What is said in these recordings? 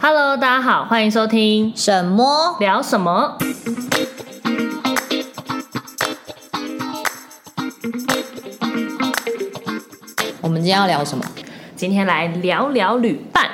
Hello，大家好，欢迎收听什么聊什么。我们今天要聊什么？今天来聊聊旅伴。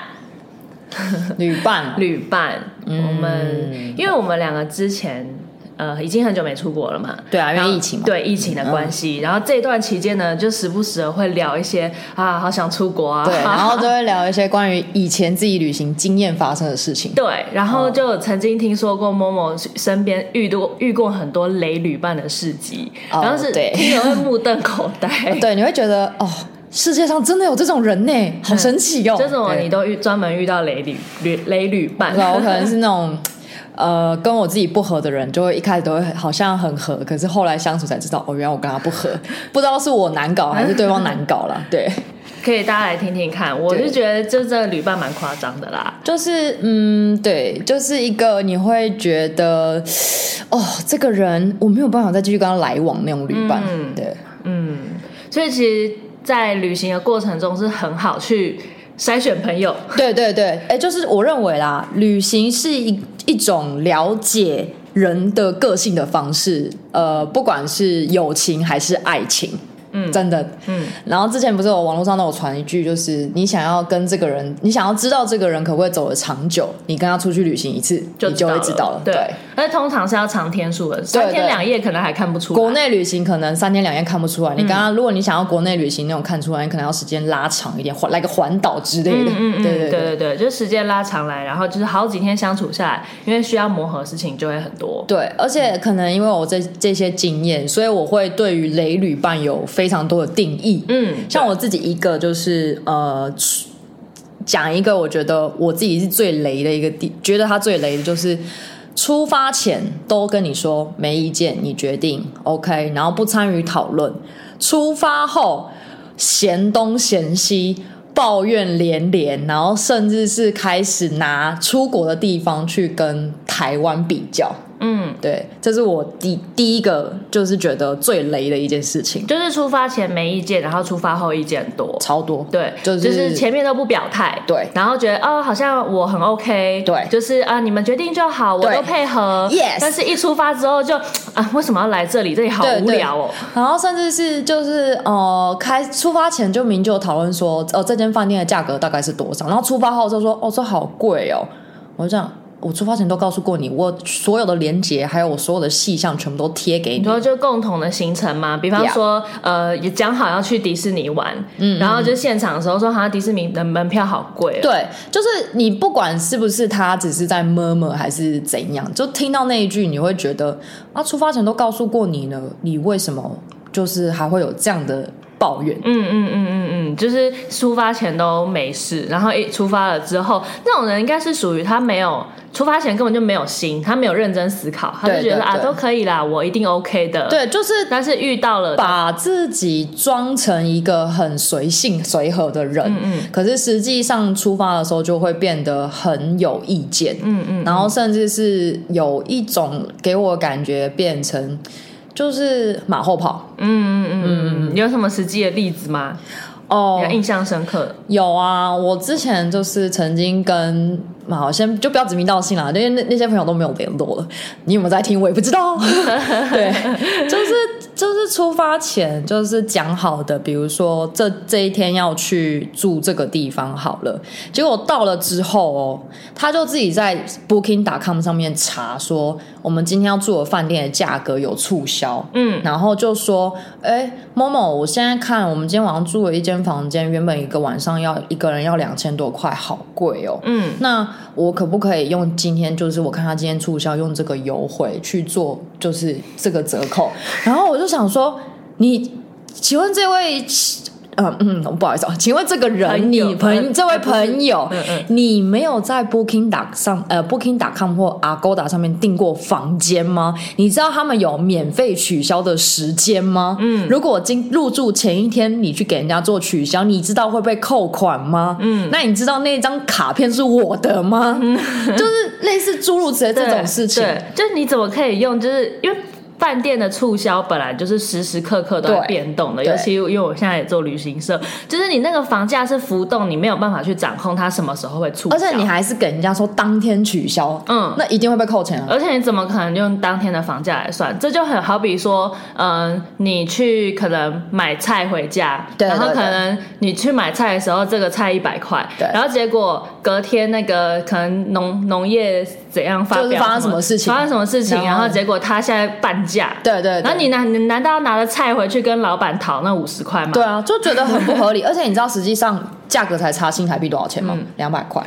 旅伴，旅伴。嗯、我们因为我们两个之前。呃，已经很久没出国了嘛？对啊，因为疫情嘛。对疫情的关系，嗯、然后这段期间呢，就时不时的会聊一些啊，好想出国啊。对，然后都会聊一些关于以前自己旅行经验发生的事情。对，然后就曾经听说过 Momo 身边遇多遇过很多雷旅伴的事迹，哦、然后是听了会目瞪口呆。对，你会觉得哦，世界上真的有这种人呢，好神奇哟、哦！这种你都遇专门遇到雷旅旅雷旅伴，我可能是那种。呃，跟我自己不合的人，就会一开始都会好像很合，可是后来相处才知道，哦，原来我跟他不合，不知道是我难搞还是对方难搞了。对，可以大家来听听看，我是觉得就这个旅伴蛮夸张的啦，就是嗯，对，就是一个你会觉得，哦，这个人我没有办法再继续跟他来往那种旅伴，嗯、对，嗯，所以其实，在旅行的过程中是很好去。筛选朋友，对对对，哎，就是我认为啦，旅行是一一种了解人的个性的方式，呃，不管是友情还是爱情。嗯，真的，嗯，然后之前不是有网络上都有传一句，就是你想要跟这个人，你想要知道这个人可不可以走得长久，你跟他出去旅行一次，就你就会知道了。对，而且通常是要长天数的，三天两夜可能还看不出来。国内旅行可能三天两夜看不出来，你刚刚如果你想要国内旅行那种看出来，你可能要时间拉长一点，环来个环岛之类的。嗯嗯嗯，对对对对对，就时间拉长来，然后就是好几天相处下来，因为需要磨合，事情就会很多。对，而且可能因为我这这些经验，所以我会对于雷旅伴有非常多的定义。嗯，像我自己一个就是呃，讲一个我觉得我自己是最雷的一个地，觉得他最雷的就是出发前都跟你说没意见，你决定 OK，然后不参与讨论，出发后嫌东嫌西，抱怨连连，然后甚至是开始拿出国的地方去跟台湾比较。嗯，对，这是我第第一个就是觉得最雷的一件事情，就是出发前没意见，然后出发后意见多，超多，对，就是就是前面都不表态，对，然后觉得哦，好像我很 OK，对，就是啊，你们决定就好，我都配合，yes，但是一出发之后就啊，为什么要来这里？这里好无聊哦，然后甚至是就是呃，开出发前就明就讨论说，哦，这间饭店的价格大概是多少，然后出发后就说，哦，这好贵哦，我就这样。我出发前都告诉过你，我所有的连接还有我所有的细项全部都贴给你。你说就共同的行程嘛，比方说.呃，也讲好要去迪士尼玩，嗯，然后就现场的时候说，好像迪士尼的门票好贵。对，就是你不管是不是他只是在 murmur 还是怎样，就听到那一句，你会觉得啊，出发前都告诉过你了，你为什么就是还会有这样的？抱怨，嗯嗯嗯嗯嗯，就是出发前都没事，然后一出发了之后，那种人应该是属于他没有出发前根本就没有心，他没有认真思考，他就觉得啊都可以啦，我一定 OK 的。对，就是但是遇到了把自己装成一个很随性随和的人，嗯嗯，可是实际上出发的时候就会变得很有意见，嗯嗯，嗯，然后甚至是有一种给我感觉变成。就是马后炮，嗯嗯嗯嗯，有什么实际的例子吗？哦，印象深刻。有啊，我之前就是曾经跟。好，先就不要指名道姓了，因为那那些朋友都没有联络了。你有没有在听？我也不知道。对，就是就是出发前就是讲好的，比如说这这一天要去住这个地方好了。结果到了之后哦，他就自己在 Booking.com 上面查说，我们今天要住的饭店的价格有促销。嗯，然后就说，哎，某某，我现在看我们今天晚上住了一间房间，原本一个晚上要一个人要两千多块，好贵哦。嗯，那。我可不可以用今天，就是我看他今天促销，用这个优惠去做，就是这个折扣。然后我就想说，你请问这位？嗯嗯，不好意思啊，请问这个人，朋你朋、嗯、这位朋友，你没有在 Booking 打上呃 Booking.com 或 Agoda 上面订过房间吗？你知道他们有免费取消的时间吗？嗯，如果今入住前一天你去给人家做取消，你知道会被扣款吗？嗯，那你知道那张卡片是我的吗？嗯、就是类似诸如此类这种事情，就是你怎么可以用？就是因为。饭店的促销本来就是时时刻刻都在变动的，尤其因为我现在也做旅行社，就是你那个房价是浮动，你没有办法去掌控它什么时候会促销，而且你还是给人家说当天取消，嗯，那一定会被扣钱啊。而且你怎么可能用当天的房价来算？这就很好比说，嗯，你去可能买菜回家，对，然后可能你去买菜的时候，这个菜一百块，对，然后结果隔天那个可能农农业怎样发表，就是发生什么事情，发生什么事情，然后结果他现在半价，对对，然后你难你难道要拿着菜回去跟老板讨那五十块吗？对啊，就觉得很不合理。而且你知道实际上价格才差新台币多少钱吗？两百块。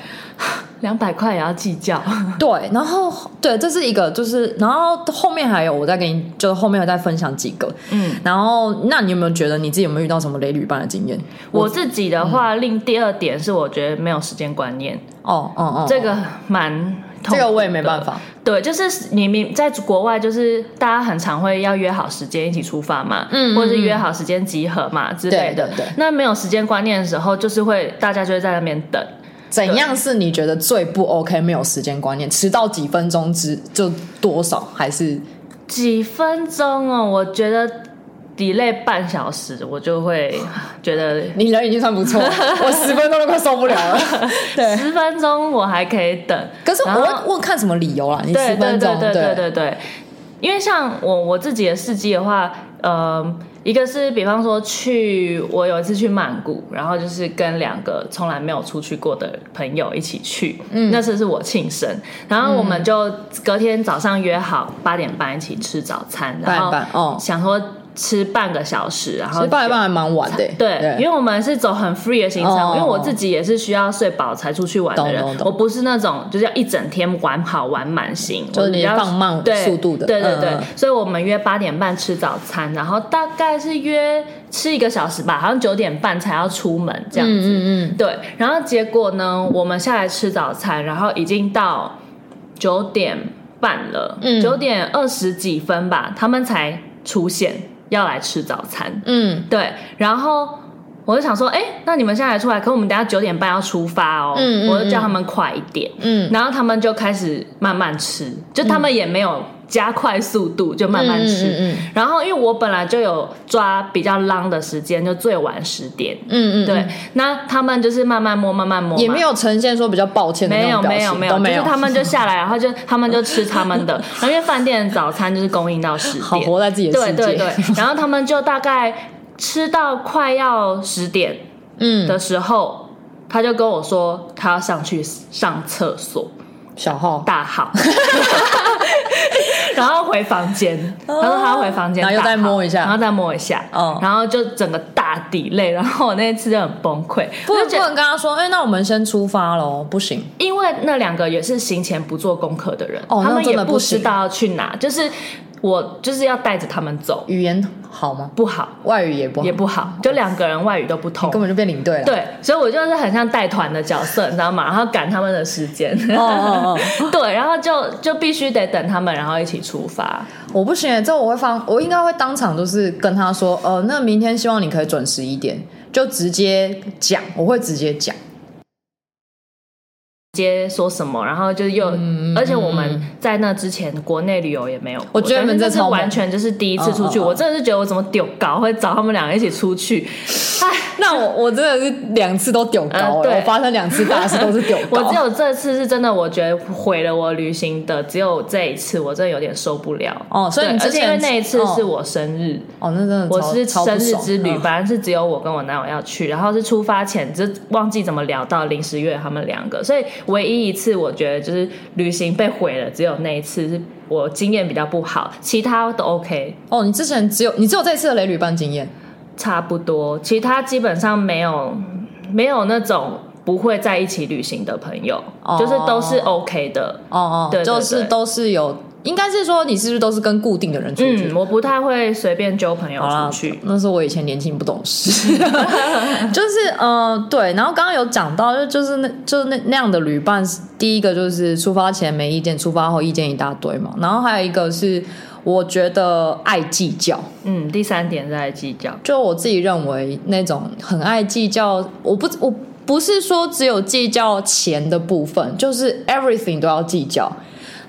两百块也要计较，对，然后对，这是一个，就是然后后面还有，我再给你，就是后面我再分享几个，嗯，然后那你有没有觉得你自己有没有遇到什么雷旅伴的经验？我自己的话，嗯、另第二点是我觉得没有时间观念，哦哦哦，这个蛮，这个我也没办法，对，就是你明在国外，就是大家很常会要约好时间一起出发嘛，嗯，或者是约好时间集合嘛之类的，对，对，对，那没有时间观念的时候，就是会大家就会在那边等。怎样是你觉得最不 OK？没有时间观念，迟到几分钟之就多少？还是几分钟哦？我觉得 delay 半小时，我就会觉得你人已经算不错，我十分钟都快受不了了。对，十分钟我还可以等，可是我会问看什么理由啦？你十分钟，对对对对对对对，因为像我我自己的事迹的话，呃。一个是，比方说去，我有一次去曼谷，然后就是跟两个从来没有出去过的朋友一起去，嗯，那次是我庆生，然后我们就隔天早上约好八点半一起吃早餐，然后哦想说。吃半个小时，然后吃半个半还蛮晚的。对，对，因为我们是走很 free 的行程，哦、因为我自己也是需要睡饱才出去玩的人，我不是那种就是要一整天玩好玩满型，就是你要放慢速度的。对对对，对，嗯、所以我们约八点半吃早餐，然后大概是约吃一个小时吧，好像九点半才要出门这样子。嗯，嗯嗯。对，然后结果呢，我们下来吃早餐，然后已经到九点半了，九、嗯、点二十几分吧，他们才出现。要来吃早餐，嗯，对，然后我就想说，哎，那你们现在出来，可我们等下九点半要出发哦，嗯，我就叫他们快一点，嗯，然后他们就开始慢慢吃，就他们也没有加快速度，就慢慢吃，嗯，嗯，然后因为我本来就有抓比较 long 的时间，就最晚十点，嗯嗯，对，那他们就是慢慢摸，慢慢摸，也没有呈现说比较抱歉没有没有没有，就是他们就下来，然后就 他们就吃他们的，然后因为饭店的早餐就是供应到十点，好活在自己的世界，对对对，然后他们就大概。吃到快要十点，嗯。的时候，嗯、他就跟我说他要上去上厕所，小号。大号，然后回房间，哦、他说他要回房间，然后又再摸一下，然后再摸一下，哦、然后就整个大 delay，然后我那一次就很崩溃，不不能跟他说，哎，那我们先出发喽，不行，因为那两个也是行前不做功课的人，哦、他们也不知道要去哪，就是。我就是要带着他们走，语言好吗？不好，外语也不好，也不好，就两个人外语都不通，根本就变领队了。对，所以我就是很像带团的角色，你知道吗？然后赶他们的时间，哦哦哦，对，然后就就必须得等他们，然后一起出发。我不行，这我会放，我应该会当场就是跟他说，呃，那明天希望你可以准时一点，就直接讲，我会直接讲。接说什么，然后就又，嗯、而且我们在那之前国内旅游也没有，我觉得你们这是完全就是第一次出去，哦哦哦，我真的是觉得我怎么丢高会找他们两个一起出去，哎，那我我真的是两次都丢高，呃，对，我发生两次大事都是丢高，我只有这次是真的，我觉得毁了我旅行的只有这一次，我真的有点受不了。哦，所以你之前而且因为那一次是我生日。哦，那真的我是生日之旅，反正是只有我跟我男友要去，然后是出发前就忘记怎么聊到临时约他们两个，所以唯一一次我。觉得就是旅行被毁了，只有那一次是我经验比较不好，其他都 OK。哦，你之前只有你只有这次的雷旅伴经验，差不多，其他基本上没有没有那种不会在一起旅行的朋友，哦、就是都是 OK 的。哦哦，对，对，对，就是都是有。应该是说你是不是都是跟固定的人出去？嗯，我不太会随便揪朋友出去。那是我以前年轻不懂事，就是呃对。然后刚刚有讲到，就就是那就是那那样的旅伴，第一个就是出发前没意见，出发后意见一大堆嘛。然后还有一个是我觉得爱计较，嗯，第三点是爱计较。就我自己认为那种很爱计较，我不我不是说只有计较钱的部分，就是 everything 都要计较。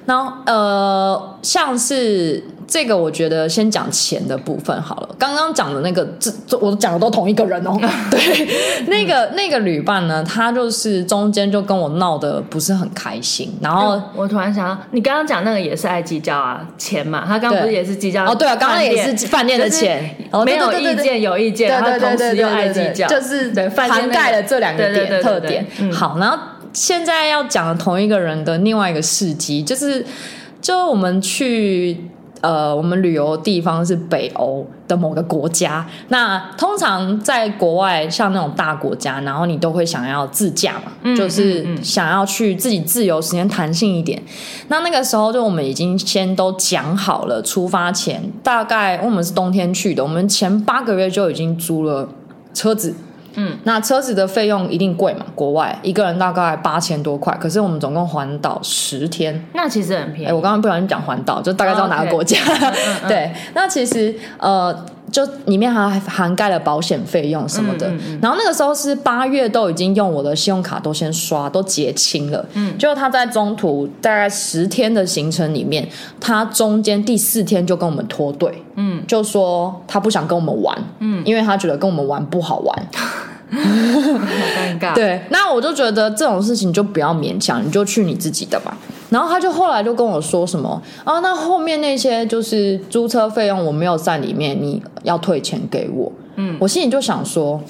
然后呃，像是这个我觉得先讲钱的部分好了。刚刚讲的那个，这这我讲的都同一个人哦。对，那个那个旅伴呢，他就是中间就跟我闹得不是很开心。然后、嗯、我突然想到，你刚刚讲那个也是爱计较啊，钱嘛。他刚刚不是也是计较？哦，对啊，刚刚也是饭店的钱，没有意见有意见，然后同时又爱计较，就是涵盖了这两个点特点。好，然后现在要讲的同一个人的另外一个事迹，就是就我们去。呃，我们旅游的地方是北欧的某个国家。那通常在国外，像那种大国家，然后你都会想要自驾嘛，嗯、就是想要去自己自由、时间弹性一点。那那个时候，就我们已经先都讲好了，出发前大概我们是冬天去的，我们前八个月就已经租了车子。嗯，那车子的费用一定贵嘛？国外一个人大概八千多块，可是我们总共环岛十天，那其实很便宜。哎，我刚刚不小心讲环岛，就大概知道哪个国家。Oh. 对，那其实呃，就里面还涵盖了保险费用什么的。嗯嗯嗯、然后那个时候是八月，都已经用我的信用卡都先刷，都结清了。嗯，就他在中途大概十天的行程里面，他中间第四天就跟我们脱队。嗯，就说他不想跟我们玩。嗯，因为他觉得跟我们玩不好玩。好尴尬。对，那我就觉得这种事情就不要勉强，你就去你自己的吧。然后他就后来就跟我说什么啊，那后面那些就是租车费用我没有在里面，你要退钱给我。嗯，我心里就想说，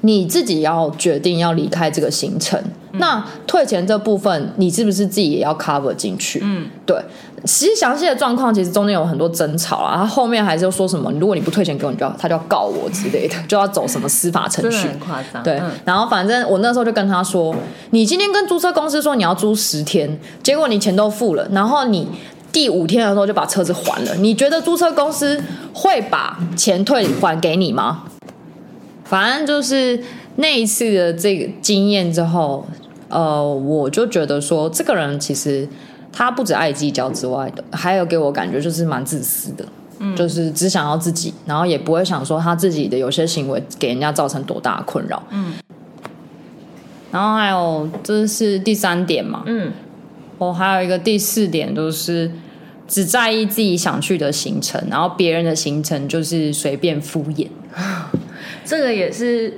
你自己要决定要离开这个行程，嗯、那退钱这部分你是不是自己也要 cover 进去？嗯，对。其实详细的状况，其实中间有很多争吵啊。他后面还是又说什么，如果你不退钱给我，你就要他就要告我之类的，就要走什么司法程序。很夸张。对，嗯、然后反正我那时候就跟他说，你今天跟租车公司说你要租十天，结果你钱都付了，然后你第五天的时候就把车子还了，你觉得租车公司会把钱退还给你吗？反正就是那一次的这个经验之后，呃，我就觉得说这个人其实。他不止爱计较之外的，还有给我感觉就是蛮自私的，嗯，就是只想要自己，然后也不会想说他自己的有些行为给人家造成多大的困扰，嗯。然后还有这是第三点嘛，嗯，我还有一个第四点，就是只在意自己想去的行程，然后别人的行程就是随便敷衍，这个也是，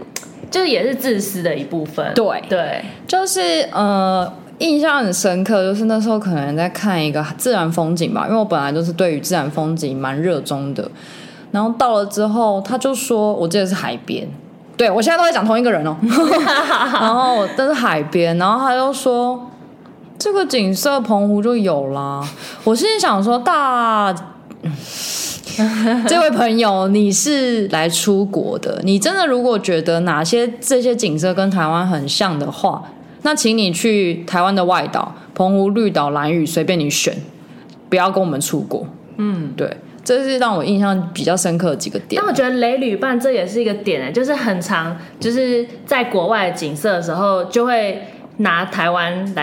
就是也是自私的一部分，对。对，就是呃。印象很深刻，就是那时候可能在看一个自然风景吧，因为我本来就是对于自然风景蛮热衷的。然后到了之后，他就说：“我记得是海边。”对，我现在都在讲同一个人哦。然后但是海边，然后他就说：“这个景色澎湖就有啦。”我心里想说：“大，这位朋友，你是来出国的？你真的如果觉得哪些这些景色跟台湾很像的话？”那请你去台湾的外岛，澎湖、绿岛、兰屿，随便你选，不要跟我们出国。嗯，对，这是让我印象比较深刻的几个点。但我觉得雷旅伴这也是一个点哎，就是很常，就是在国外景色的时候，就会拿台湾来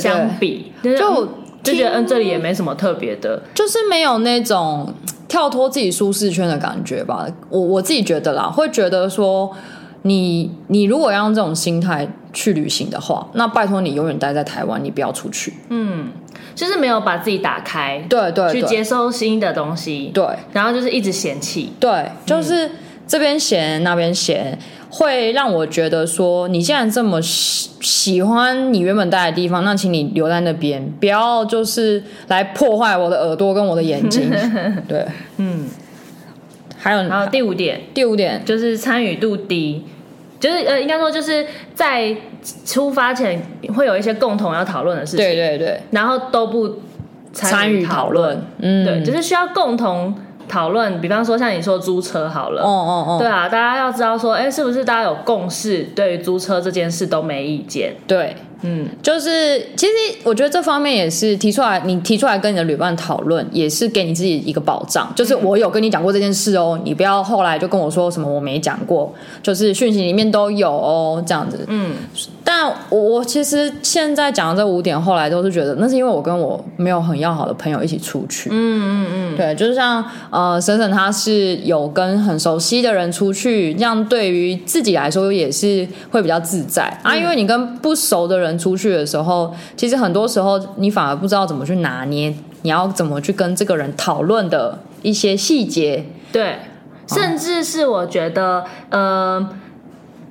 相比，对对对，就就觉得嗯，这里也没什么特别的，就是没有那种跳脱自己舒适圈的感觉吧。我我自己觉得啦，会觉得说。你你如果要用这种心态去旅行的话，那拜托你永远待在台湾，你不要出去。嗯，就是没有把自己打开，对，对对，去接收新的东西，对，然后就是一直嫌弃，对，就是这边嫌、嗯、那边嫌，会让我觉得说，你既然这么喜喜欢你原本待的地方，那请你留在那边，不要就是来破坏我的耳朵跟我的眼睛。对，嗯。还有，然后第五点，第五点。就是参与度低，就是呃，应该说就是在出发前会有一些共同要讨论的事情，对对对，然后都不参与讨论，嗯，对，就是需要共同讨论。比方说像你说租车好了，哦哦哦，对啊，大家要知道说，哎，是不是大家有共识，对于租车这件事都没意见？对。嗯，就是其实我觉得这方面也是提出来，你提出来跟你的旅伴讨论，也是给你自己一个保障。就是我有跟你讲过这件事哦，你不要后来就跟我说什么我没讲过，就是讯息里面都有哦，这样子。嗯，但但我我其实现在讲的这五点，后来都是觉得那是因为我跟我没有很要好的朋友一起出去。嗯嗯嗯，对，就是像呃，沈沈他是有跟很熟悉的人出去，这样对于自己来说也是会比较自在啊。因为你跟不熟的人出去的时候，其实很多时候你反而不知道怎么去拿捏，你要怎么去跟这个人讨论的一些细节。对，甚至是我觉得呃。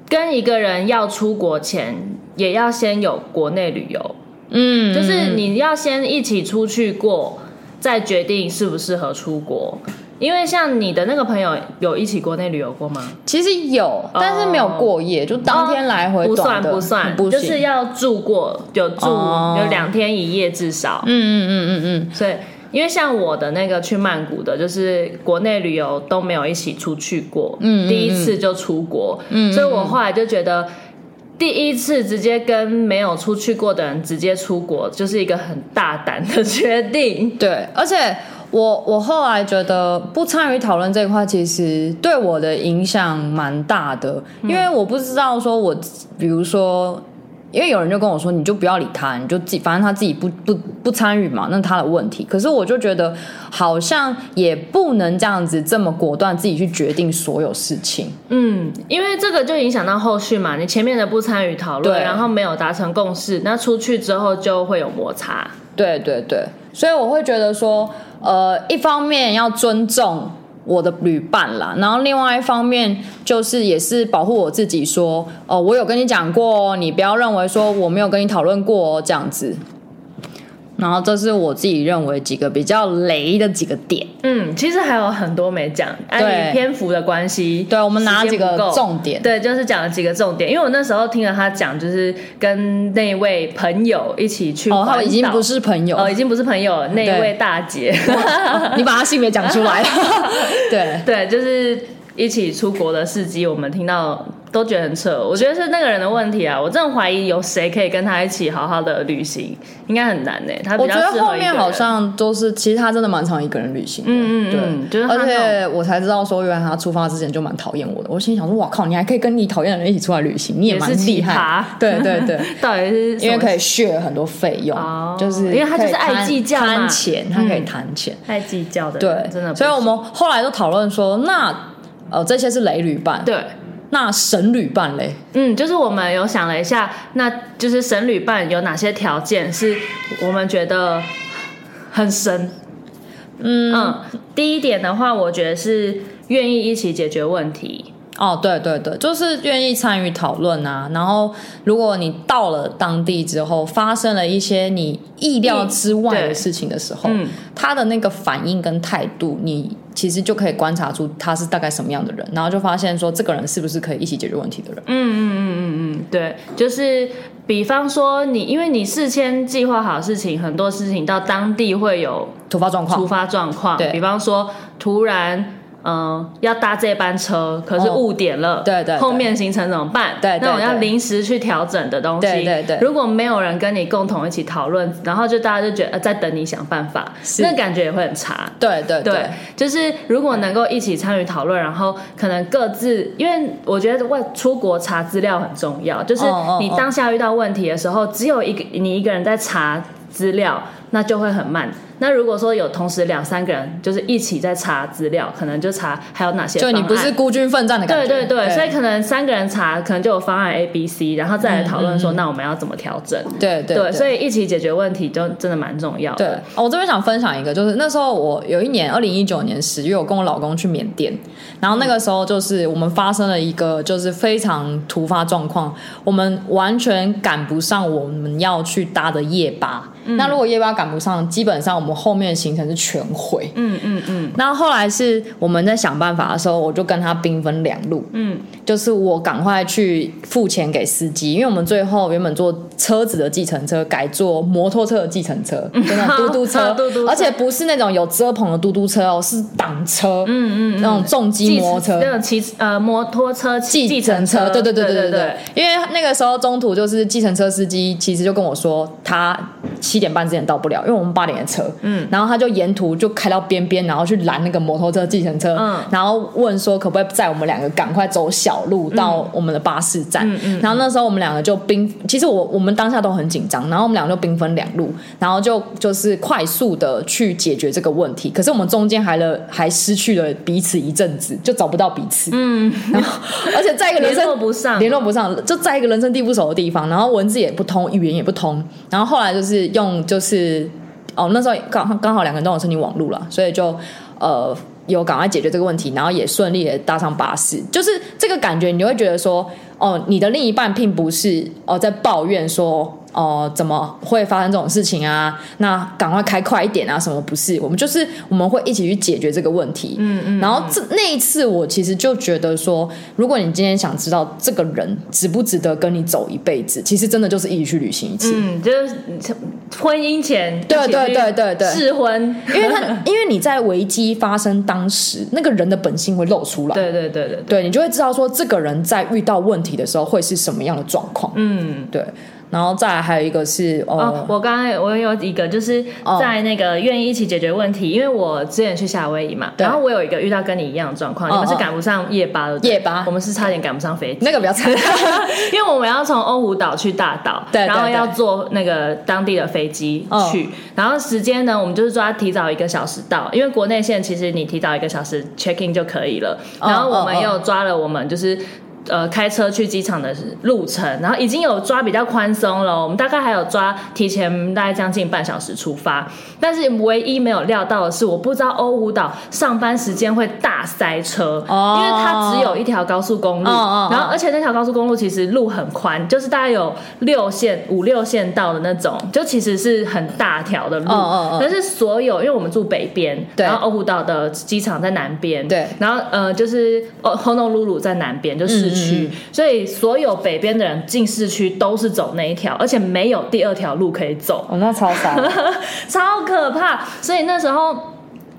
跟一个人要出国前，也要先有国内旅游，嗯，就是你要先一起出去过，再决定适不适合出国。因为像你的那个朋友有一起国内旅游过吗？其实有，但是没有过夜，哦、就当天来回，不算不算，不就是要住过，有住、哦、有两天一夜至少，嗯嗯嗯嗯嗯，所以。因为像我的那个去曼谷的，就是国内旅游都没有一起出去过，嗯，第一次就出国，嗯，所以我后来就觉得，第一次直接跟没有出去过的人直接出国，就是一个很大胆的决定。对，而且我我后来觉得不参与讨论这一块，其实对我的影响蛮大的，因为我不知道说我，比如说。因为有人就跟我说，你就不要理他，你就自己，反正他自己不不不参与嘛，那是他的问题。可是我就觉得好像也不能这样子这么果断自己去决定所有事情。嗯，因为这个就影响到后续嘛，你前面的不参与讨论，然后没有达成共识，那出去之后就会有摩擦。对对对，所以我会觉得说，呃，一方面要尊重。我的旅伴啦，然后另外一方面就是也是保护我自己，说哦，我有跟你讲过，你不要认为说我没有跟你讨论过哦这样子。然后这是我自己认为几个比较雷的几个点。嗯，其实还有很多没讲，按你篇幅的关系，对，我们拿几个重点。对，就是讲了几个重点。因为我那时候听了他讲，就是跟那位朋友一起去哦，他已经不是朋友哦，已经不是朋友，那一位大姐，哦、你把她性别讲出来了。对对，就是一起出国的事迹，我们听到。都觉得很扯，我觉得是那个人的问题啊！我真的怀疑有谁可以跟他一起好好的旅行，应该很难呢。他。我觉得后面好像都是，其实他真的蛮常一个人旅行的。嗯嗯，对，就是。而且我才知道说，原来他出发之前就蛮讨厌我的。我心想说，哇靠，你还可以跟你讨厌的人一起出来旅行，你也蛮厉害。对对对，到底是因为可以 share 很多费用，就是因为他就是爱计较嘛，贪钱，他可以谈钱，爱计较的。对，真的。所以我们后来都讨论说，那呃，这些是雷旅伴。对。那神旅伴嘞？嗯，就是我们有想了一下，那就是神旅伴有哪些条件是我们觉得很神？嗯嗯，第一点的话，我觉得是愿意一起解决问题。哦，对对对，就是愿意参与讨论啊。然后，如果你到了当地之后，发生了一些你意料之外的事情的时候，嗯，他的那个反应跟态度，你。其实就可以观察出他是大概什么样的人，然后就发现说这个人是不是可以一起解决问题的人。嗯嗯嗯嗯嗯，对，就是比方说你，因为你事先计划好事情，很多事情到当地会有突发状况，突发状况。对，比方说突然。嗯，要搭这班车，可是误点了，哦、对，对对，后面行程怎么办？对，对，对，那种要临时去调整的东西，对对对，如果没有人跟你共同一起讨论，然后就大家就觉得、呃、在等你想办法，那感觉也会很差。对对对，对，就是如果能够一起参与讨论，然后可能各自，因为我觉得外出国查资料很重要，就是你当下遇到问题的时候，只有一个你一个人在查资料，那就会很慢。那如果说有同时两三个人就是一起在查资料，可能就查还有哪些方案。就你不是孤军奋战的感觉。对对对，对，所以可能三个人查，可能就有方案 A、B、C，然后再来讨论说，那我们要怎么调整？对对对，所以一起解决问题就真的蛮重要的。对，我这边想分享一个，就是那时候我有一年二零一九年十月，我跟我老公去缅甸，然后那个时候就是我们发生了一个就是非常突发状况，我们完全赶不上我们要去搭的夜巴。嗯、那如果夜班赶不上，基本上我们后面的行程是全毁。嗯嗯嗯。那后来是我们在想办法的时候，我就跟他兵分两路。嗯，就是我赶快去付钱给司机，因为我们最后原本坐车子的计程车改坐摩托车的计程车，真的 嘟嘟车，嘟嘟车，而且不是那种有遮棚的嘟嘟车哦，是挡车，嗯嗯，嗯，那种重机摩托车，那种骑呃摩托车计程车，对对对对对对，因为那个时候中途就是计程车司机其实就跟我说，他七点半之前到不了，因为我们八点的车，嗯，然后他就沿途就开到边边，然后去拦那个摩托车计程车，嗯，然后问说可不可以载我们两个赶快走小路到我们的巴士站，嗯嗯，然后那时候我们两个就冰，其实我我们当下都很紧张，然后我们两个就兵分两路，然后就就是快速的去解决这个问题，可是我们中间还了还失去了彼此一阵子，就找不到彼此，嗯，然后而且在一个人生 联络不上，联络不上，就在一个人生地不熟的地方，然后文字也不通，语言也不通，然后后来就是用就是哦那时候刚刚好两个人都有申请网路了，所以就呃。有赶快解决这个问题，然后也顺利的搭上巴士，就是这个感觉，你就会觉得说，哦，你的另一半并不是哦在抱怨说。哦、呃，怎么会发生这种事情啊？那赶快开快一点啊！什么不是？我们就是我们会一起去解决这个问题。嗯嗯。然后这那一次，我其实就觉得说，如果你今天想知道这个人值不值得跟你走一辈子，其实真的就是一起去旅行一次。嗯，就是婚姻前对对对对对试婚，因为他因为你在危机发生当时，那个人的本性会露出来。对对对对对，对你就会知道说，这个人在遇到问题的时候会是什么样的状况。嗯，对。然后再来还有一个是哦，哦，我刚刚我有一个就是在那个愿意一起解决问题，哦、因为我之前去夏威夷嘛，然后我有一个遇到跟你一样的状况，哦、你们是赶不上夜巴的，夜巴，我们是差点赶不上飞机，那个比较惨，因为我们要从欧胡岛去大岛，对，然后要坐那个当地的飞机去，哦、然后时间呢，我们就是抓提早一个小时到，因为国内线其实你提早一个小时 check in 就可以了，然后我们又抓了我们就是。呃，开车去机场的路程，然后已经有抓比较宽松了。我们大概还有抓提前大概将近半小时出发，但是唯一没有料到的是，我不知道欧胡岛上班时间会大塞车，哦因为它只有一条高速公路，然后而且那条高速公路其实路很宽，就是大概有六线、五六线道的那种，就其实是很大条的路。但是所有，因为我们住北边，然后欧胡岛的机场在南边，对，然后呃，就是哦，Honolulu 在南边，就是。区，所以所有北边的人进市区都是走那一条，而且没有第二条路可以走。哦，那超傻，超可怕。所以那时候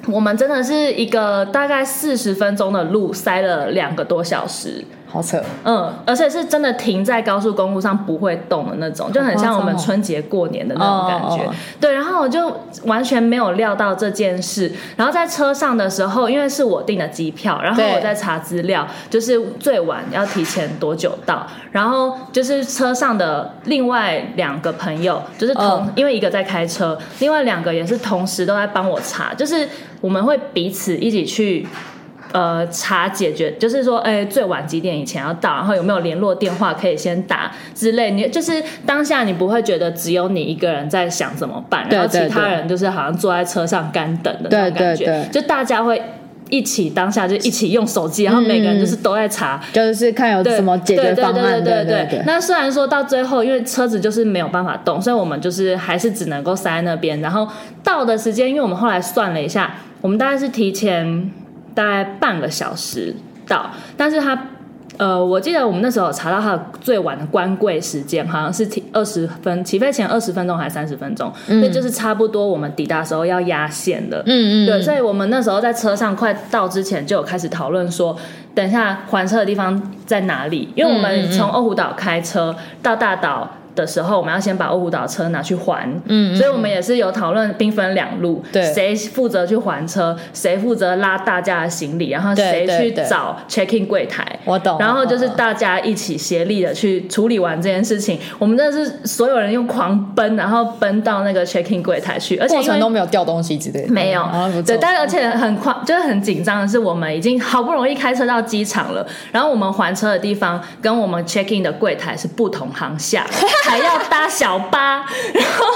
我们真的是一个大概四十分钟的路，塞了两个多小时。好扯，嗯，而且是真的停在高速公路上不会动的那种，就很像我们春节过年的那种感觉。对，然后我就完全没有料到这件事。然后在车上的时候，因为是我订的机票，然后我在查资料，就是最晚要提前多久到。然后就是车上的另外两个朋友，就是同，因为一个在开车，另外两个也是同时都在帮我查，就是我们会彼此一起去。呃，查解决就是说，哎，最晚几点以前要到，然后有没有联络电话可以先打之类。你就是当下你不会觉得只有你一个人在想怎么办，然后其他人就是好像坐在车上干等的那种感觉。对对对，就大家会一起当下就一起用手机，然后每个人就是都在查，就是看有什么解决方案。对对对对。那虽然说到最后，因为车子就是没有办法动，所以我们就是还是只能够塞在那边。然后到的时间，因为我们后来算了一下，我们大概是提前。大概半个小时到，但是他，呃，我记得我们那时候查到他的最晚的关柜时间好像是提二十分，起飞前二十分钟还是三十分钟，嗯，所以就是差不多我们抵达的时候要压线的，嗯嗯，对，所以我们那时候在车上快到之前就有开始讨论说，等一下还车的地方在哪里，因为我们从欧胡岛开车到大岛。的时候，我们要先把欧胡岛车拿去还，嗯，所以我们也是有讨论，兵分两路，对，谁负责去还车，谁负责拉大家的行李，然后谁去找 check in 柜台，我懂，然后就是大家一起协力的去处理完这件事情。我们真的是所有人用狂奔，然后奔到那个 check in 柜台去，而且过程都没有掉东西之类的，没有，对，但而且很快，就是很紧张的是，我们已经好不容易开车到机场了，然后我们还车的地方跟我们 check in 的柜台是不同航厦。还要搭小巴，然后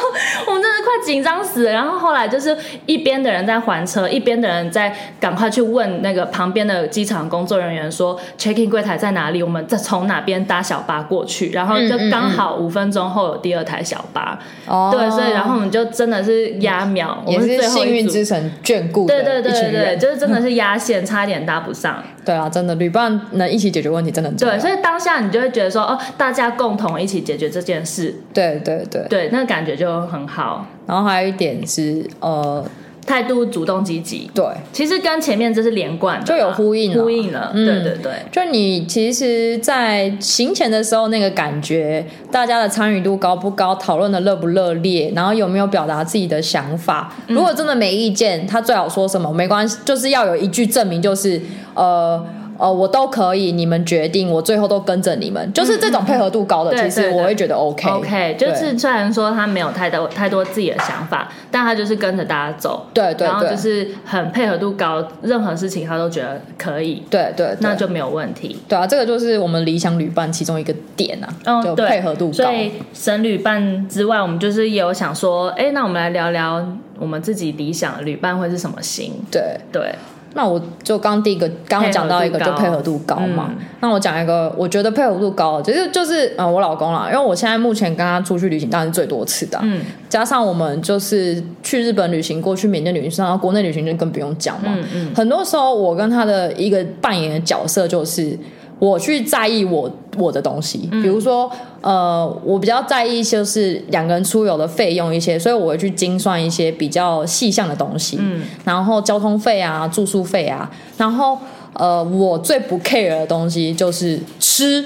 我们真的快紧张死了。然后后来就是一边的人在还车，一边的人在赶快去问那个旁边的机场工作人员说 check in 柜台在哪里？我们再从哪边搭小巴过去？然后就刚好五分钟后有第二台小巴。哦、嗯嗯嗯，对，所以然后我们就真的是压秒，也是幸运之神眷顾。对对对对对，就是真的是压线，差点搭不上。对啊，真的旅伴能一起解决问题，真的很重要。对，所以当下你就会觉得说，哦，大家共同一起解决这件事，对对对，对，那个感觉就很好。然后还有一点是，呃。态度主动积极，对，其实跟前面这是连贯的，就有呼应了，呼应了，嗯、对对对。就你其实，在行前的时候，那个感觉，大家的参与度高不高，讨论的热不热烈，然后有没有表达自己的想法？嗯、如果真的没意见，他最好说什么没关系，就是要有一句证明，就是呃。哦，我都可以，你们决定，我最后都跟着你们，就是这种配合度高的，其实我会觉得 OK。OK，就是虽然说他没有太多太多自己的想法，但他就是跟着大家走，对对，然后就是很配合度高，任何事情他都觉得可以，对对，那就没有问题。对啊，这个就是我们理想旅伴其中一个点啊，就配合度高。所以省旅伴之外，我们就是也有想说，哎，那我们来聊聊我们自己理想的旅伴会是什么型？对对。那我就刚第一个，刚刚讲到一个就配合度高嘛。嗯、那我讲一个，我觉得配合度高，其实就是呃我老公啦，因为我现在目前跟他出去旅行当然是最多次的，嗯，加上我们就是去日本旅行过去缅甸旅行，然后国内旅行就更不用讲嘛，嗯嗯，很多时候我跟他的一个扮演的角色就是。我去在意我我的东西，比如说，呃，我比较在意就是两个人出游的费用一些，所以我会去精算一些比较细项的东西，嗯，然后交通费啊、住宿费啊，然后呃，我最不 care 的东西就是吃，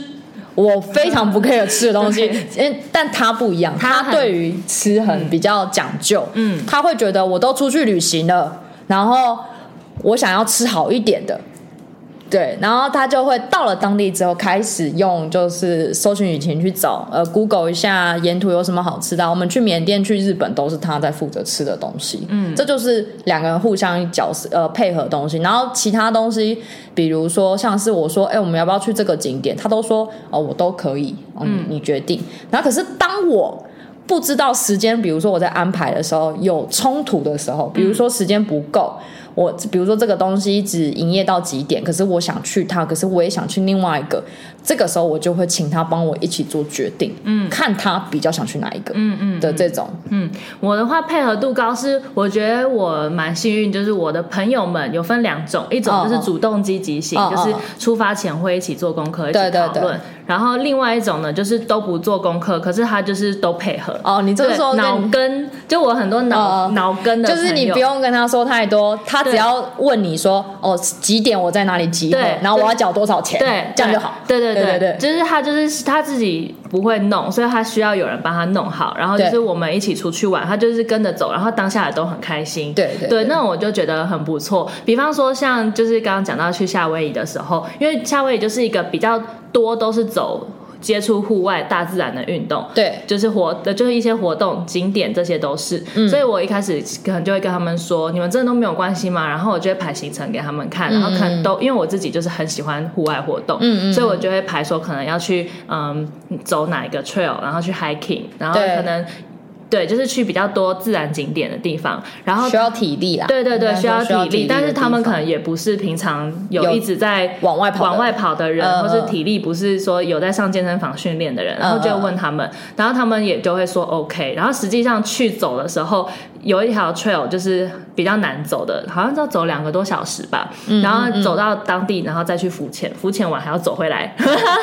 我非常不 care 吃的东西，对但他不一样，他，他对于吃很比较讲究，嗯，他会觉得我都出去旅行了，然后我想要吃好一点的。对，然后他就会到了当地之后，开始用就是搜寻引擎去找，呃，Google 一下沿途有什么好吃的。我们去缅甸、去日本都是他在负责吃的东西，嗯，这就是两个人互相角色呃配合东西。然后其他东西，比如说像是我说，哎，我们要不要去这个景点？他都说，哦，我都可以，嗯，你决定。然后可是当我不知道时间，比如说我在安排的时候有冲突的时候，比如说时间不够。我比如说这个东西只营业到几点，可是我想去它，可是我也想去另外一个，这个时候我就会请他帮我一起做决定，嗯，看他比较想去哪一个，嗯嗯的这种。嗯，嗯，我的话配合度高是我觉得我蛮幸运，就是我的朋友们有分两种，一种就是主动积极型，哦、就是出发前会一起做功课，一起讨论，对。对对，然后另外一种呢就是都不做功课，可是他就是都配合，哦，你这个说脑根，就我很多脑、哦、脑根的，就是你不用跟他说太多，他。只要问你说哦几点我在哪里集合，然后我要缴多少钱，对，这样就好。对对对对，对，对，就是他就是他自己不会弄，所以他需要有人帮他弄好。然后就是我们一起出去玩，他就是跟着走，然后当下也都很开心。对对对，那我就觉得很不错。比方说像就是刚刚讲到去夏威夷的时候，因为夏威夷就是一个比较多都是走。接触户外大自然的运动，对，就是活的，就是一些活动景点，这些都是。嗯，所以我一开始可能就会跟他们说，你们真的都没有关系吗？然后我就会排行程给他们看，然后可能都因为我自己就是很喜欢户外活动，嗯嗯，所以我就会排说可能要去嗯走哪一个 trail，然后去 hiking，然后可能。对，就是去比较多自然景点的地方，然后需要体力啦。对对对，需要体力，但是他们可能也不是平常有一直在往外跑往外跑的人，呃、或是体力不是说有在上健身房训练的人，然后就问他们，呃、然后他们也就会说 OK，然后实际上去走的时候。有一条 trail 就是比较难走的，好像要走两个多小时吧。嗯、然后走到当地，然后再去浮潜，浮潜完还要走回来，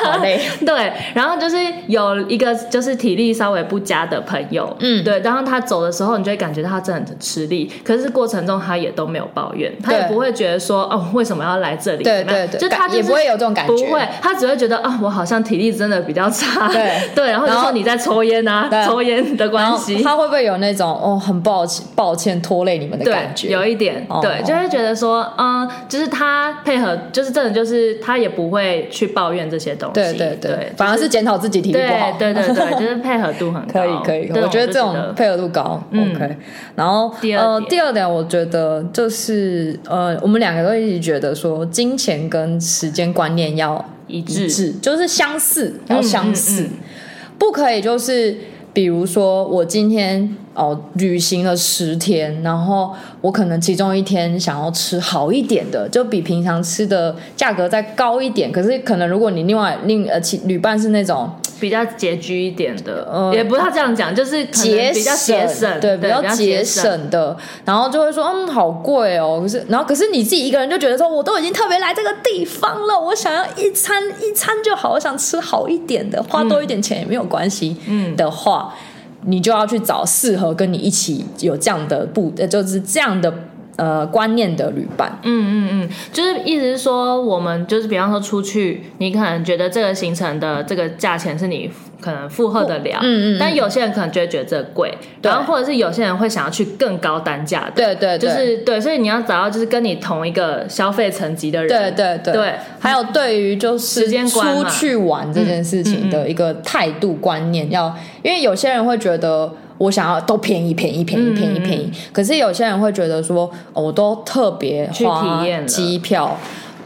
好累。对，然后就是有一个就是体力稍微不佳的朋友，嗯，对。然后他走的时候，你就会感觉到他真的很吃力，可是过程中他也都没有抱怨，他也不会觉得说哦为什么要来这里？对对对，就他就是也不会有这种感觉，不会，他只会觉得啊、哦、我好像体力真的比较差，对对。然后就说你在抽烟啊，抽烟的关系，他会不会有那种哦很抱歉？抱歉拖累你们的感觉，有一点，哦、对，就会觉得说，嗯，就是他配合，就是真的，就是他也不会去抱怨这些东西，对对对，对反而是检讨自己体力不好，对对对对，就是配合度很高，可以可以，我觉得这种配合度高、嗯、，OK。然后第二呃，第二点，我觉得就是呃，我们两个都一直觉得说，金钱跟时间观念要一致，一致。就是相似，要相似，嗯嗯嗯、不可以就是。比如说，我今天哦旅行了十天，然后我可能其中一天想要吃好一点的，就比平常吃的价格再高一点。可是可能如果你另外另呃其旅伴是那种比较拮据一点的，呃、也不要这样讲，就是节比较节省，对，比较节省的，然后就会说，嗯，好贵哦。可是，然后可是你自己一个人就觉得说，我都已经特别来这个地方了，我想要一餐一餐就好，我想吃好一点的，花多一点钱也没有关系，嗯的话，嗯、你就要去找适合跟你一起有这样的不，就是这样的。呃，观念的旅伴，嗯嗯嗯，就是意思是说，我们就是比方说出去，你可能觉得这个行程的这个价钱是你可能负荷得了，嗯嗯，但有些人可能就会觉得这贵，对。然后或者是有些人会想要去更高单价的，对对，对。就是对，所以你要找到就是跟你同一个消费层级的人，对对对，对，还有对于就是时间出去玩这件事情的一个态度观念，要，因为有些人会觉得。我想要都便宜便宜便宜便宜便宜，可是有些人会觉得说，我都特别花机票，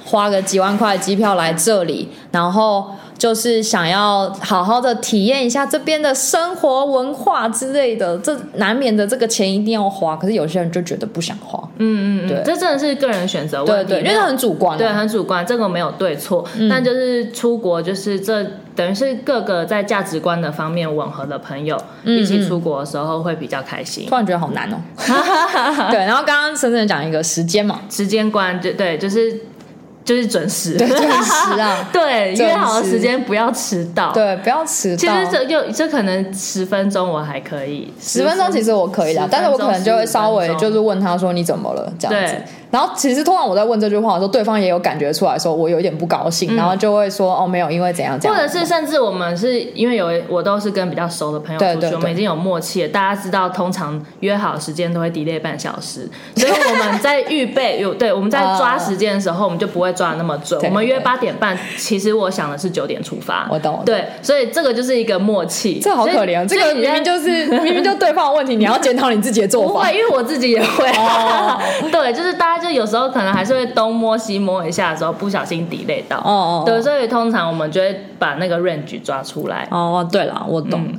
花个几万块机票来这里，然后。就是想要好好的体验一下这边的生活文化之类的，这难免的这个钱一定要花。可是有些人就觉得不想花，嗯嗯，对，这真的是个人选择问题，对对，因为很主观，对，很主观，这个没有对错。嗯、但就是出国，就是这等于是各个在价值观的方面吻合的朋友一起出国的时候会比较开心。突然觉得好难哦，对。然后刚刚森森讲一个时间嘛，时间观，就对，就是。就是准时，对，准时啊！对，约好的时间不要迟到，对，不要迟到。其实这又这可能十分钟我还可以，十分钟其实我可以的，但是我可能就会稍微就是问他说你怎么了这样子。然后其实通常我在问这句话的时候，对方也有感觉出来说我有一点不高兴，然后就会说哦没有，因为怎样怎样。或者是甚至我们是因为有我都是跟比较熟的朋友出去，我们已经有默契了，大家知道通常约好时间都会 delay 半小时，所以我们在预备有对我们在抓时间的时候，我们就不会抓的那么准。我们约八点半，其实我想的是九点出发。我懂。对，所以这个就是一个默契。这好可怜，这个明明就是 明明就对方的问题，你要检讨你自己的做法。不会，因为我自己也会。对，就是大家就有时候可能。还是会东摸西摸一下的时候，不小心 delay 到。哦哦。对，所以通常我们就会把那个 range 抓出来。哦，对了，我懂。嗯，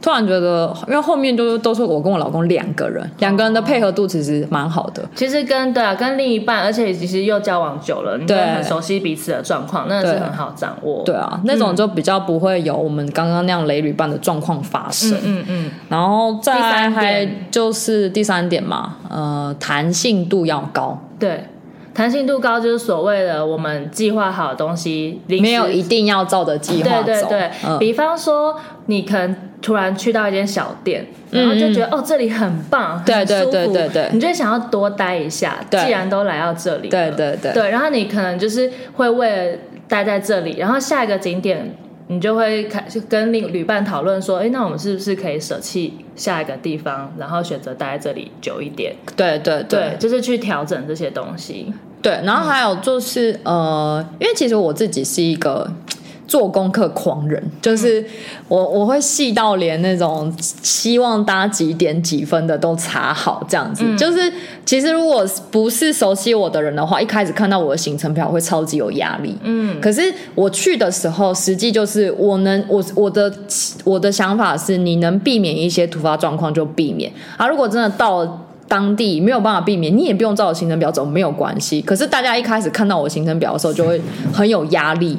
突然觉得，因为后面都都是我跟我老公两个人，两个人的配合度其实蛮好的。其实跟对啊，跟另一半，而且其实又交往久了，你对，很熟悉彼此的状况，那是很好掌握。对啊，那种就比较不会有我们刚刚那样雷旅伴的状况发生。嗯嗯。然后再还就是第三点嘛，呃，弹性度要高。对。弹性度高就是所谓的我们计划好的东西，没有一定要照着计划走。对对对，嗯、比方说你可能突然去到一间小店，然后就觉得、嗯、哦这里很棒，很舒服，对对对对对，你就想要多待一下。既然都来到这里，对对对对，然后你可能就是会为了待在这里，然后下一个景点。你就会开就跟另旅伴讨论说，哎，那我们是不是可以舍弃下一个地方，然后选择待在这里久一点？对对对，对，就是去调整这些东西。对，然后还有就是，嗯、呃，因为其实我自己是一个。做功课狂人，就是我我会细到连那种希望搭几点几分的都查好，这样子。嗯、就是其实如果不是熟悉我的人的话，一开始看到我的行程表会超级有压力。嗯，可是我去的时候，实际就是我能我我的我的想法是，你能避免一些突发状况就避免。啊，如果真的到了当地没有办法避免，你也不用照着行程表走，没有关系。可是大家一开始看到我行程表的时候，就会很有压力。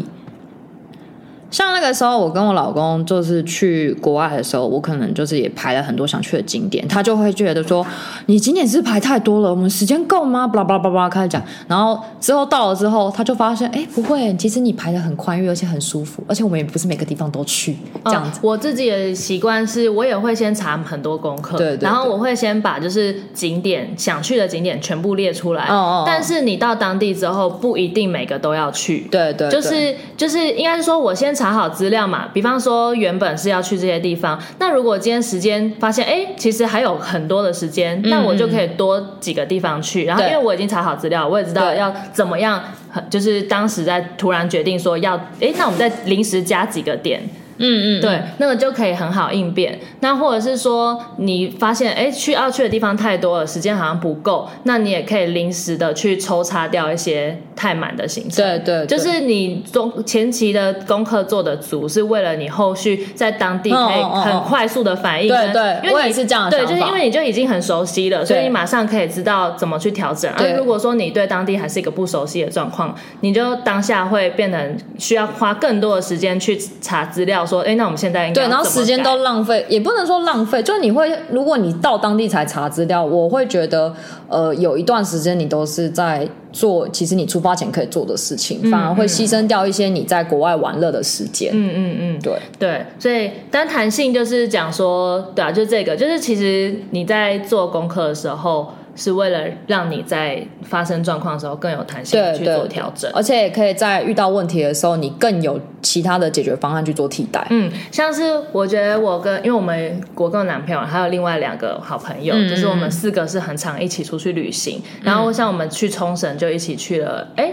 像那个时候，我跟我老公就是去国外的时候，我可能就是也排了很多想去的景点，他就会觉得说：“你景点是排太多了，我们时间够吗？”巴拉巴拉巴拉开始讲，然后之后到了之后，他就发现：“哎，不会，其实你排的很宽裕，而且很舒服，而且我们也不是每个地方都去这样子。”我自己的习惯是我也会先查很多功课，对对，然后我会先把就是景点想去的景点全部列出来。哦，但是你到当地之后，不一定每个都要去。对对，就是就是应该是说我先查。查好资料嘛，比方说原本是要去这些地方，那如果今天时间发现，哎，其实还有很多的时间，那我就可以多几个地方去。然后因为我已经查好资料，我也知道要怎么样，就是当时在突然决定说要，哎，那我们再临时加几个点。嗯嗯，对，那个就可以很好应变。那或者是说，你发现哎，去要去的地方太多了，时间好像不够，那你也可以临时的去抽插掉一些太满的行程。对，对对，就是你中前期的功课做的足，是为了你后续在当地可以很快速的反应。对对，因为我也是这样的。对，就是因为你就已经很熟悉了，所以你马上可以知道怎么去调整。而如果说你对当地还是一个不熟悉的状况，你就当下会变成需要花更多的时间去查资料。掉说，哎，那我们现在应该对，然后时间都浪费，也不能说浪费，就是你会，如果你到当地才查资料，我会觉得，呃，有一段时间你都是在做，其实你出发前可以做的事情，嗯、反而会牺牲掉一些你在国外玩乐的时间。嗯嗯嗯，对对，所以但弹性就是讲说，对啊，就这个，就是其实你在做功课的时候。是为了让你在发生状况的时候更有弹性去做调整，而且也可以在遇到问题的时候，你更有其他的解决方案去做替代。嗯，像是我觉得我跟因为我们我跟我男朋友还有另外两个好朋友，嗯、就是我们四个是很常一起出去旅行，嗯、然后像我们去冲绳就一起去了，哎。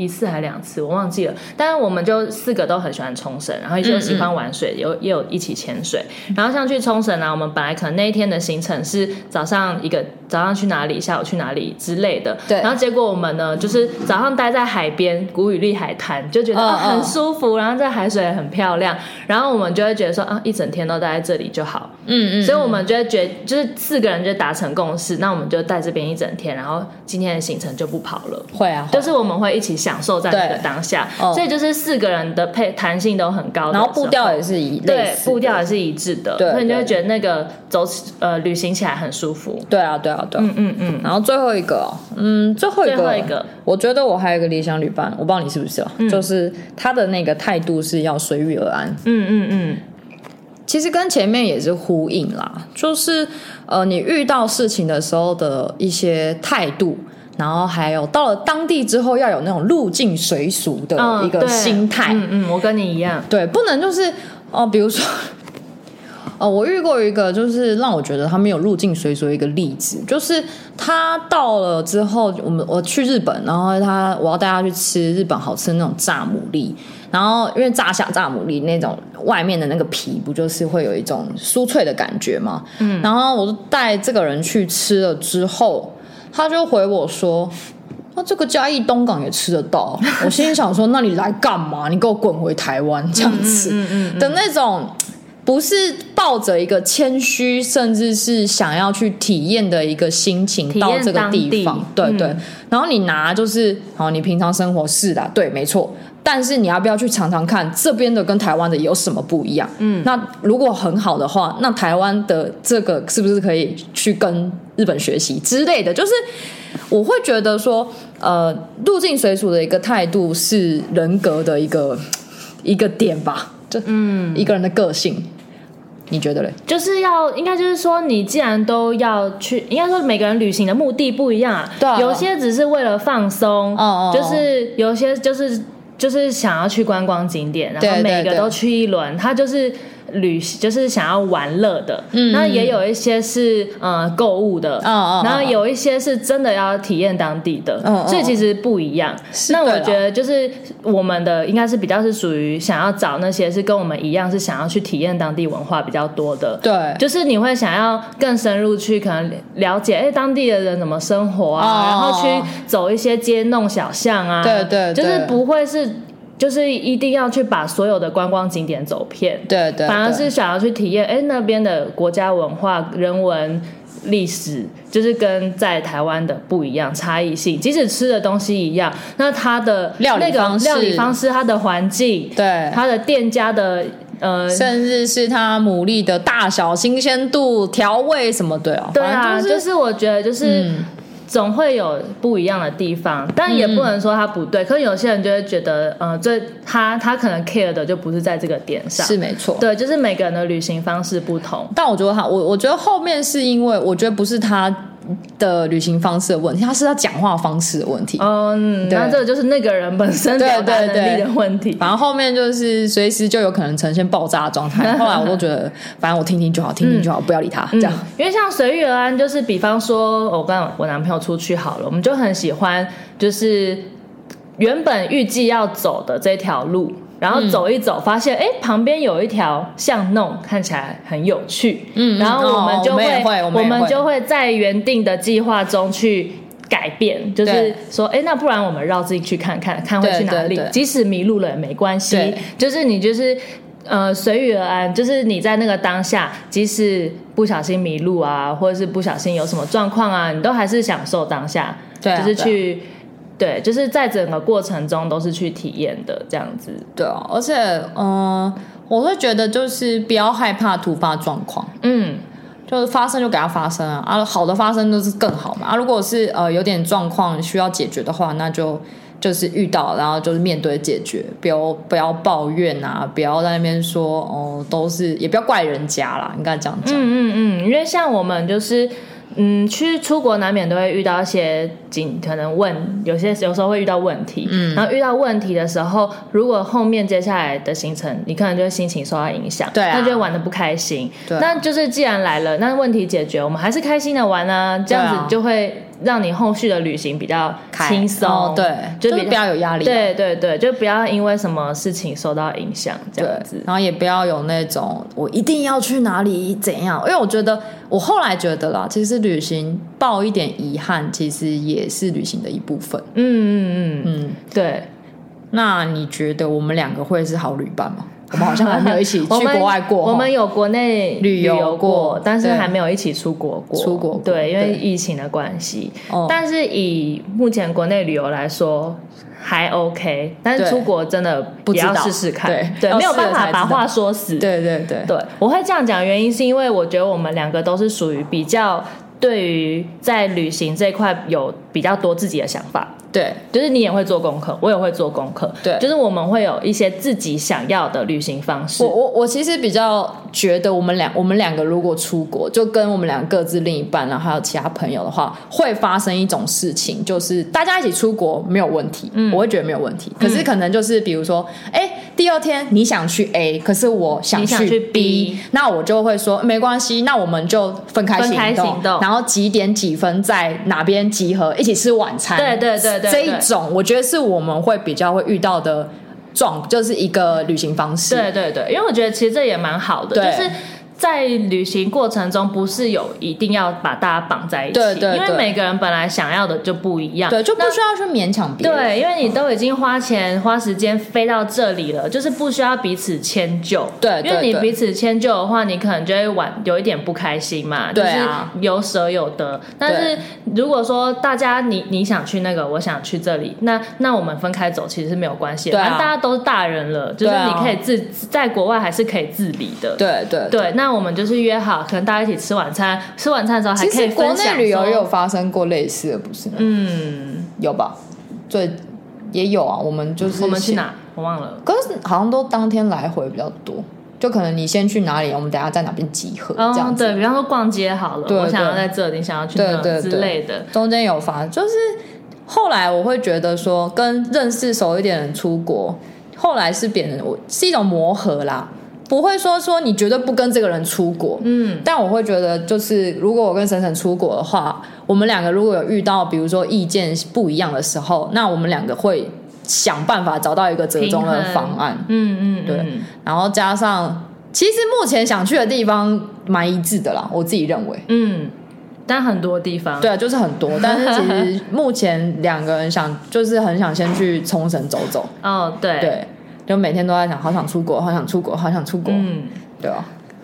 一次还两次，我忘记了。但是我们就四个都很喜欢冲绳，然后也就喜欢玩水，有、嗯嗯、也有一起潜水。然后像去冲绳呢，我们本来可能那一天的行程是早上一个早上去哪里，下午去哪里之类的。对。然后结果我们呢，就是早上待在海边古雨立海滩，就觉得、哦、很舒服，然后这海水也很漂亮。然后我们就会觉得说啊，一整天都待在这里就好。嗯嗯。所以我们就会觉得，就是四个人就达成共识，那我们就在这边一整天，然后今天的行程就不跑了。会啊。就是我们会一起享受在那个当下，哦、所以就是四个人的配弹性都很高，然后步调也是一对，步调也是一致的，对，所以你就会觉得那个走呃旅行起来很舒服。对啊，对啊，对啊，嗯嗯嗯。然后最后一个、哦，嗯，最后一个，最后一个，我觉得我还有一个理想旅伴，我不知道你是不是哦，嗯、就是他的那个态度是要随遇而安。嗯嗯嗯。其实跟前面也是呼应啦，就是呃，你遇到事情的时候的一些态度。然后还有到了当地之后，要有那种入境随俗的一个心态。嗯嗯，我跟你一样，对，不能就是哦、呃，比如说，哦、呃，我遇过一个就是让我觉得他没有入境随俗的一个例子，就是他到了之后，我们我去日本，然后他我要带他去吃日本好吃的那种炸牡蛎，然后因为炸虾炸牡蛎那种外面的那个皮不就是会有一种酥脆的感觉吗？嗯，然后我就带这个人去吃了之后。他就回我说：“那、啊、这个嘉义东港也吃得到。”我心里想说：“那你来干嘛？你给我滚回台湾这样子的那种，不是抱着一个谦虚，甚至是想要去体验的一个心情到这个地方。对对。嗯、然后你拿就是，好，你平常生活是的，对，没错。但是你要不要去尝尝看这边的跟台湾的有什么不一样？嗯，那如果很好的话，那台湾的这个是不是可以去跟日本学习之类的？就是我会觉得说，呃，入境随俗的一个态度是人格的一个一个点吧，就嗯，一个人的个性，嗯、你觉得嘞？就是要应该就是说，你既然都要去，应该说每个人旅行的目的不一样啊，对啊，有些只是为了放松，哦哦，就是有些就是。就是想要去观光景点，然后每个都去一轮，他就是。旅行就是想要玩乐的，嗯，那也有一些是呃购物的，哦哦，然后有一些是真的要体验当地的，所以其实不一样。那我觉得就是我们的应该是比较是属于想要找那些是跟我们一样是想要去体验当地文化比较多的，对，就是你会想要更深入去可能了解，哎，当地的人怎么生活啊，哦，然后去走一些街弄小巷啊，对，对对，就是不会是。就是一定要去把所有的观光景点走遍，对，对对，反而是想要去体验，哎，那边的国家文化、人文、历史，就是跟在台湾的不一样，差异性。即使吃的东西一样，那它的那个料理方式、它的环境，对，它的店家的呃，甚至是它牡蛎的大小、新鲜度、调味什么，对哦，对啊，就是、就是我觉得就是。嗯总会有不一样的地方，但也不能说他不对。嗯、可是有些人就会觉得，呃，这他他可能 care 的就不是在这个点上，是没错。对，就是每个人的旅行方式不同。但我觉得哈，我我觉得后面是因为，我觉得不是他。的旅行方式的问题，他是他讲话方式的问题。嗯，那这个就是那个人本身表达能力的问题。反正后面就是随时就有可能呈现爆炸的状态。后来我都觉得，反正我听听就好，听听就好，嗯、不要理他。这样，因为像随遇而安，就是比方说，我跟我男朋友出去好了，我们就很喜欢，就是原本预计要走的这条路。然后走一走，发现哎，旁边有一条巷弄，看起来很有趣。嗯，然后我们就会，哦、我，们就会在原定的计划中去改变，就是说，哎，那不然我们绕自己去看看，看会去哪里？对对对，即使迷路了也没关系，就是你就是呃随遇而安，就是你在那个当下，即使不小心迷路啊，或者是不小心有什么状况啊，你都还是享受当下，对啊、就是去。对，就是在整个过程中都是去体验的这样子。对啊，而且，嗯、呃，我会觉得就是不要害怕突发状况，嗯，就是发生就给它发生啊，啊，好的发生就是更好嘛，啊，如果是呃有点状况需要解决的话，那就。就是遇到，然后就是面对解决，不要不要抱怨啊，不要在那边说哦，都是也不要怪人家啦，应该这样讲。嗯嗯嗯，因为像我们就是。嗯，去出国难免都会遇到一些紧，可能问有些有时候会遇到问题，嗯，然后遇到问题的时候，如果后面接下来的行程，你可能就会心情受到影响，对啊，那就会玩的不开心，对啊，那就是既然来了，那问题解决，我们还是开心的玩啊，这样子就会让你后续的旅行比较轻松，哦，对，就比较有压力，对对对，就不要因为什么事情受到影响，这样子，然后也不要有那种我一定要去哪里怎样，因为我觉得。我后来觉得啦，其实旅行抱一点遗憾，其实也是旅行的一部分。嗯嗯嗯嗯，对。那你觉得我们两个会是好旅伴吗？我们好像还没有一起 去国外过。我们有国内旅游过，但是还没有一起出国过。出国过，对，因为疫情的关系。但是以目前国内旅游来说。还 OK，但是出国真的不要试试看，对，对，没有办法把话说死。对对对对，我会这样讲，原因是因为我觉得我们两个都是属于比较对于在旅行这一块有比较多自己的想法。对，就是你也会做功课，我也会做功课。对，就是我们会有一些自己想要的旅行方式。我我我其实比较觉得，我们两我们两个如果出国，就跟我们两个各自另一半，然后还有其他朋友的话，会发生一种事情，就是大家一起出国没有问题，嗯，我会觉得没有问题。可是可能就是比如说，哎、嗯，第二天你想去 A，可是我想去 B，去 B 那我就会说没关系，那我们就分开行动，分开行动，然后几点几分在哪边集合，一起吃晚餐。对对对。这一种，我觉得是我们会比较会遇到的状，就是一个旅行方式。对对对，因为我觉得其实这也蛮好的，就是。在旅行过程中，不是有一定要把大家绑在一起，对对对，因为每个人本来想要的就不一样，对，就不需要去勉强别人。对，因为你都已经花钱花时间飞到这里了，就是不需要彼此迁就。对，对，对，因为你彼此迁就的话，你可能就会晚有一点不开心嘛。对啊，就是有舍有得。但是如果说大家你你想去那个，我想去这里，那那我们分开走其实是没有关系的。对啊，大家都是大人了，就是你可以自在国外还是可以自理的。对对对，对，那。那我们就是约好，可能大家一起吃晚餐。吃晚餐的时候还可以国内旅游也有发生过类似的，不是？嗯，有吧？对，也有啊。我们就是我们去哪？我忘了。可是好像都当天来回比较多，就可能你先去哪里，我们等下在哪边集合这样子。对，比方说逛街好了，我想要在这里，你想要去哪之类的。中间有发，就是后来我会觉得说，跟认识熟一点的人出国，后来是别人，我是一种磨合啦。不会说说你绝对不跟这个人出国，嗯，但我会觉得就是如果我跟沈沈出国的话，我们两个如果有遇到比如说意见不一样的时候，那我们两个会想办法找到一个折中的方案，嗯嗯，对，然后加上其实目前想去的地方蛮一致的啦，我自己认为，嗯，但很多地方，对啊，就是很多，但是其实目前两个人想就是很想先去冲绳走走，哦，对。对。就每天都在想，好想出国，好想出国，好想出国，嗯，对哦？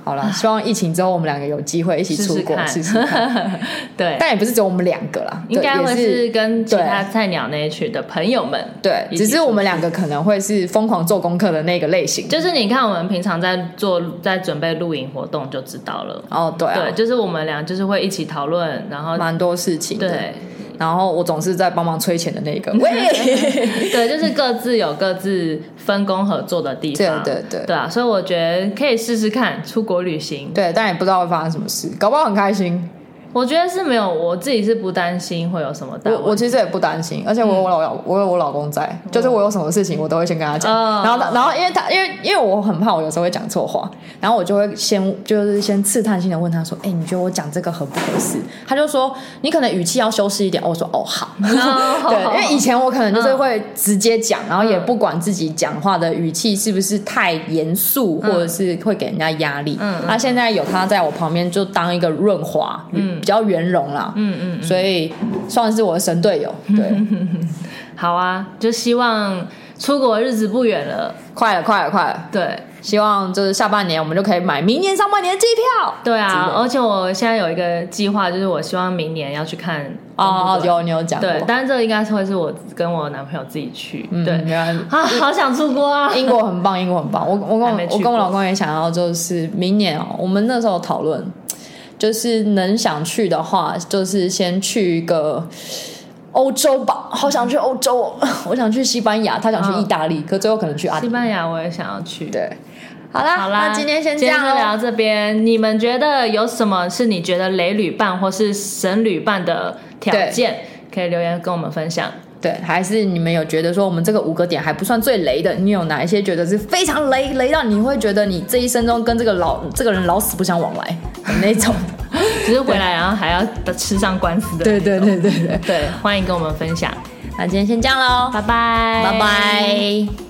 好了，希望疫情之后我们两个有机会一起出国试试看。对，但也不是只有我们两个啦，应该会是跟其他菜鸟那一群的朋友们。对，只是我们两个可能会是疯狂做功课的那个类型。就是你看，我们平常在做，在准备露营活动就知道了。哦，对，对，就是我们俩就是会一起讨论，然后蛮多事情。对。然后我总是在帮忙催钱的那个，对，就是各自有各自分工合作的地方，对对对，对啊，所以我觉得可以试试看出国旅行，对，但也不知道会发生什么事，搞不好很开心。我觉得是没有，我自己是不担心会有什么大。我我其实也不担心，而且我有我老、嗯、我有我老公在，就是我有什么事情我都会先跟他讲。嗯、然后然后因为他因为因为我很怕我有时候会讲错话，然后我就会先就是先试探性的问他说：“哎、欸，你觉得我讲这个合不合适？”他就说：“你可能语气要修饰一点。”我说：“哦，好。哦” 对，因为以前我可能就是会直接讲，然后也不管自己讲话的语气是不是太严肃，或者是会给人家压力。嗯，那现在有他在我旁边，就当一个润滑。嗯。比较圆融啦，嗯嗯，所以算是我的神队友。对，好啊，就希望出国日子不远了，快了，快了，快了。对，希望就是下半年我们就可以买明年上半年的机票。对啊，而且我现在有一个计划，就是我希望明年要去看哦，有你有讲过，对，但是这个应该是会是我跟我男朋友自己去，嗯、对，啊，好想出国啊，英国很棒，英国很棒，我我跟我我跟我老公也想要，就是明年哦，我们那时候讨论，就是能想去的话，就是先去一个。欧洲吧，好想去欧洲哦！我想去西班牙，他想去意大利，哦、可最后可能去阿。西班牙我也想要去。对，好啦，好啦，那今天先这样聊到这边。你们觉得有什么是你觉得雷旅伴或是神旅伴的条件？可以留言跟我们分享。对，还是你们有觉得说我们这个五个点还不算最雷的？你有哪一些觉得是非常雷，雷到你会觉得你这一生中跟这个老这个人老死不相往来的那种？只是回来然后还要吃上官司的。对对对对对对，欢迎跟我们分享。那今天先这样喽，拜拜，拜拜。